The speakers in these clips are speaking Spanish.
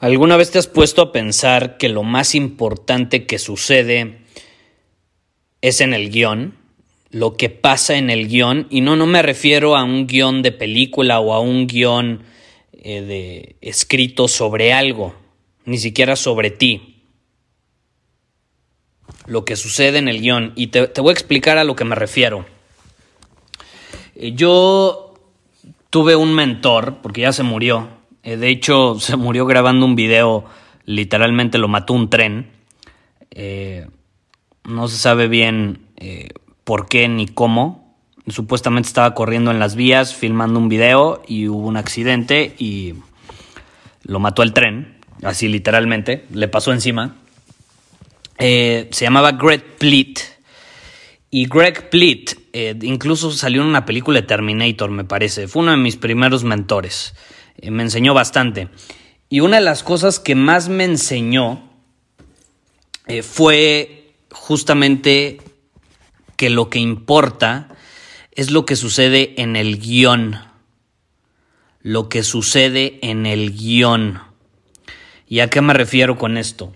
¿Alguna vez te has puesto a pensar que lo más importante que sucede es en el guion? Lo que pasa en el guion. Y no, no me refiero a un guion de película o a un guion eh, de escrito sobre algo, ni siquiera sobre ti. Lo que sucede en el guion. Y te, te voy a explicar a lo que me refiero. Eh, yo tuve un mentor, porque ya se murió, de hecho, se murió grabando un video, literalmente lo mató un tren. Eh, no se sabe bien eh, por qué ni cómo. Supuestamente estaba corriendo en las vías, filmando un video y hubo un accidente y lo mató el tren, así literalmente, le pasó encima. se llamaba Greg Plitt. Y Greg Plitt incluso salió en una película de Terminator, me parece. Fue uno de mis primeros mentores. Eh, me enseñó bastante. Y una de las cosas que más me enseñó eh, fue justamente que lo que importa es lo que sucede en el guion. Lo que sucede en el guion. ¿Y a qué me refiero con esto?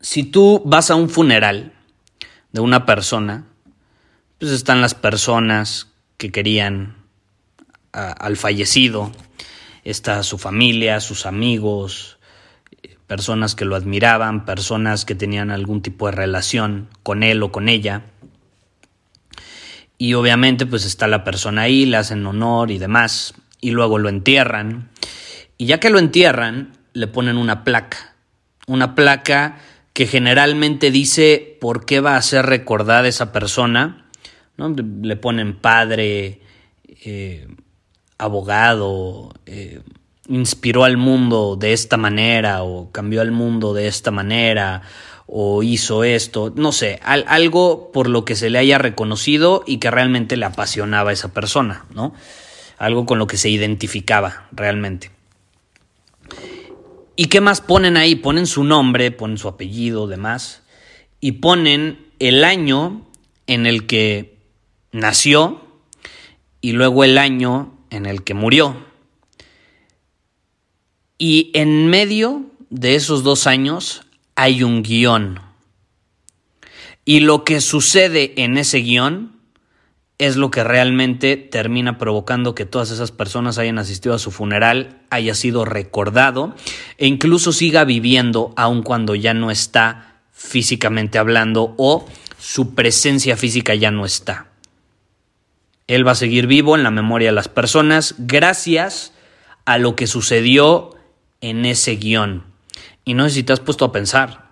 Si tú vas a un funeral de una persona, pues están las personas que querían al fallecido, está su familia, sus amigos, personas que lo admiraban, personas que tenían algún tipo de relación con él o con ella. Y obviamente pues está la persona ahí, le hacen honor y demás, y luego lo entierran. Y ya que lo entierran, le ponen una placa, una placa que generalmente dice por qué va a ser recordada esa persona. ¿no? Le ponen padre, eh, abogado, eh, inspiró al mundo de esta manera o cambió al mundo de esta manera o hizo esto, no sé, algo por lo que se le haya reconocido y que realmente le apasionaba a esa persona, ¿no? Algo con lo que se identificaba realmente. ¿Y qué más ponen ahí? Ponen su nombre, ponen su apellido, demás, y ponen el año en el que nació y luego el año en el que murió. Y en medio de esos dos años hay un guion. Y lo que sucede en ese guion es lo que realmente termina provocando que todas esas personas hayan asistido a su funeral, haya sido recordado e incluso siga viviendo aun cuando ya no está físicamente hablando o su presencia física ya no está. Él va a seguir vivo en la memoria de las personas gracias a lo que sucedió en ese guion. Y no sé si te has puesto a pensar.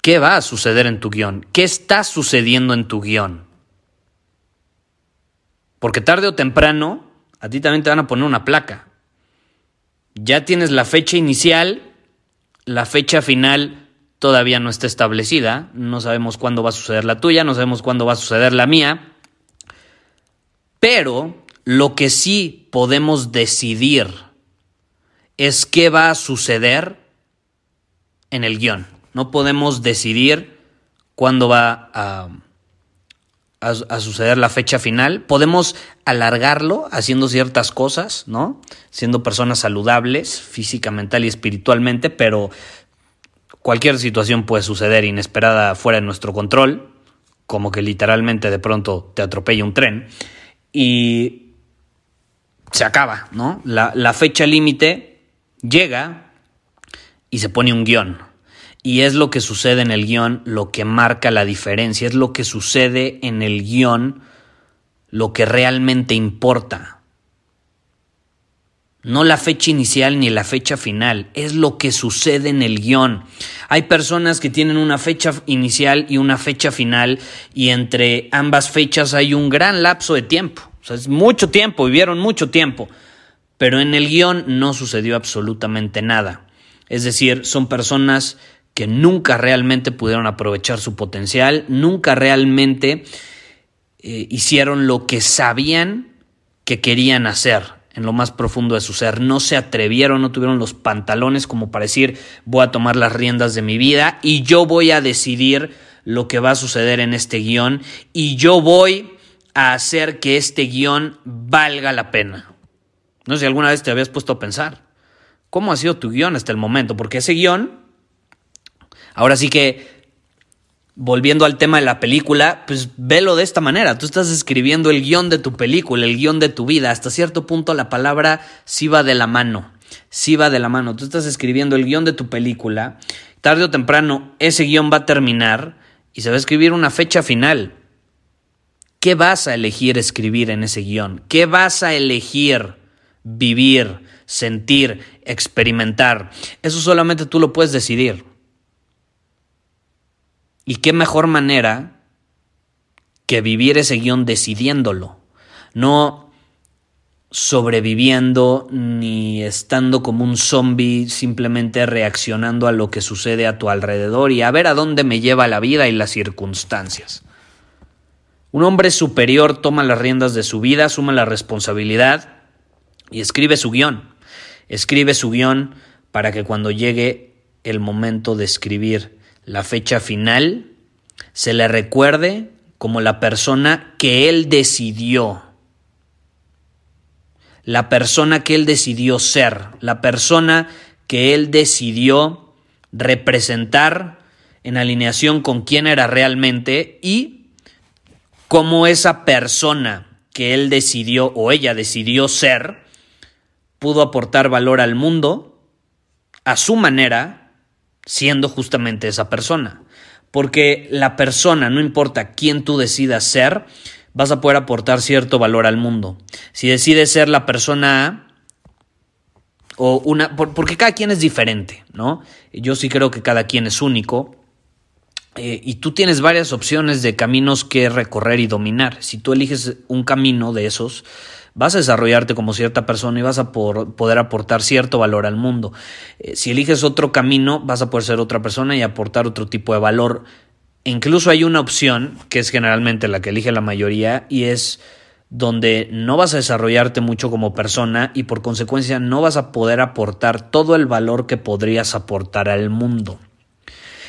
¿Qué va a suceder en tu guion? ¿Qué está sucediendo en tu guion? Porque tarde o temprano a ti también te van a poner una placa. Ya tienes la fecha inicial, la fecha final todavía no está establecida, no sabemos cuándo va a suceder la tuya, no sabemos cuándo va a suceder la mía, pero lo que sí podemos decidir es qué va a suceder en el guion. No podemos decidir cuándo va a, a, suceder la fecha final. Podemos alargarlo haciendo ciertas cosas, ¿no? Siendo personas saludables física, mental y espiritualmente, pero Cualquier situación puede suceder inesperada fuera de nuestro control, como que literalmente de pronto te atropella un tren y se acaba, ¿no? La, fecha límite llega y se pone un guion. Y es lo que sucede en el guion lo que marca la diferencia, es lo que sucede en el guion lo que realmente importa. No la fecha inicial ni la fecha final, es lo que sucede en el guion. Hay personas que tienen una fecha inicial y una fecha final y entre ambas fechas hay un gran lapso de tiempo. O sea, es mucho tiempo, vivieron mucho tiempo. Pero en el guion no sucedió absolutamente nada. Es decir, son personas que nunca realmente pudieron aprovechar su potencial, nunca realmente eh, hicieron lo que sabían que querían hacer en lo más profundo de su ser. No se atrevieron, no tuvieron los pantalones como para decir voy a tomar las riendas de mi vida y yo voy a decidir lo que va a suceder en este guion y yo voy a hacer que este guion valga la pena. No sé si alguna vez te habías puesto a pensar cómo ha sido tu guion hasta el momento, porque ese guion, ahora sí que volviendo al tema de la película, pues velo de esta manera. Tú estás escribiendo el guion de tu película, el guion de tu vida. Hasta cierto punto la palabra sí va de la mano. Sí va de la mano. Tú estás escribiendo el guion de tu película. Tarde o temprano ese guion va a terminar y se va a escribir una fecha final. ¿Qué vas a elegir escribir en ese guion? ¿Qué vas a elegir vivir, sentir, experimentar? Eso solamente tú lo puedes decidir. Y qué mejor manera que vivir ese guion decidiéndolo, no sobreviviendo ni estando como un zombie simplemente reaccionando a lo que sucede a tu alrededor y a ver a dónde me lleva la vida y las circunstancias. Un hombre superior toma las riendas de su vida, asume la responsabilidad y escribe su guion. Escribe su guion para que cuando llegue el momento de escribir la fecha final, se le recuerde como la persona que él decidió, la persona que él decidió ser, la persona que él decidió representar en alineación con quién era realmente y cómo esa persona que él decidió o ella decidió ser pudo aportar valor al mundo a su manera siendo justamente esa persona. Porque la persona, no importa quién tú decidas ser, vas a poder aportar cierto valor al mundo. Si decides ser la persona A, o una, porque cada quien es diferente, ¿no? Yo sí creo que cada quien es único. Eh, y tú tienes varias opciones de caminos que recorrer y dominar. Si tú eliges un camino de esos, vas a desarrollarte como cierta persona y vas a poder aportar cierto valor al mundo. Eh, si eliges otro camino, vas a poder ser otra persona y aportar otro tipo de valor. Incluso hay una opción, que es generalmente la que elige la mayoría, y es donde no vas a desarrollarte mucho como persona y por consecuencia no vas a poder aportar todo el valor que podrías aportar al mundo.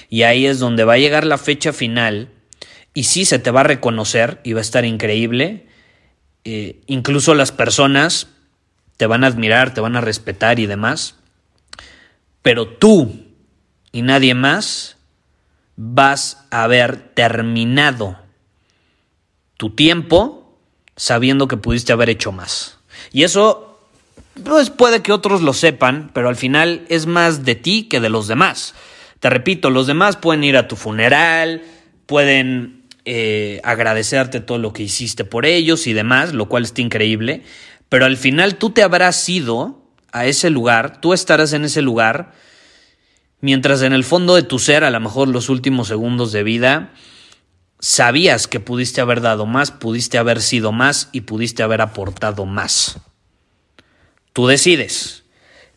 Y ahí es donde va a llegar la fecha final y sí se te va a reconocer y va a estar increíble eh, incluso las personas te van a admirar, te van a respetar y demás, pero tú y nadie más vas a haber terminado tu tiempo sabiendo que pudiste haber hecho más. Y eso, pues puede que otros lo sepan, pero al final es más de ti que de los demás. Te repito, los demás pueden ir a tu funeral, pueden eh, agradecerte todo lo que hiciste por ellos y demás, lo cual está increíble, pero al final tú te habrás ido a ese lugar, tú estarás en ese lugar, mientras en el fondo de tu ser, a lo mejor los últimos segundos de vida, sabías que pudiste haber dado más, pudiste haber sido más y pudiste haber aportado más. Tú decides.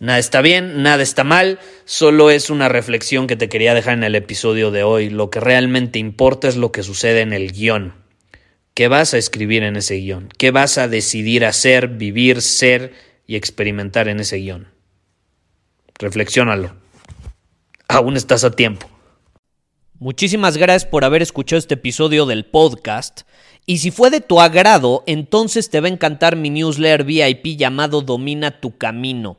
Nada está bien, nada está mal, solo es una reflexión que te quería dejar en el episodio de hoy. Lo que realmente importa es lo que sucede en el guion. ¿Qué vas a escribir en ese guion? ¿Qué vas a decidir hacer, vivir, ser y experimentar en ese guion? Reflexiónalo. Aún estás a tiempo. Muchísimas gracias por haber escuchado este episodio del podcast. Y si fue de tu agrado, entonces te va a encantar mi newsletter VIP llamado Domina tu Camino.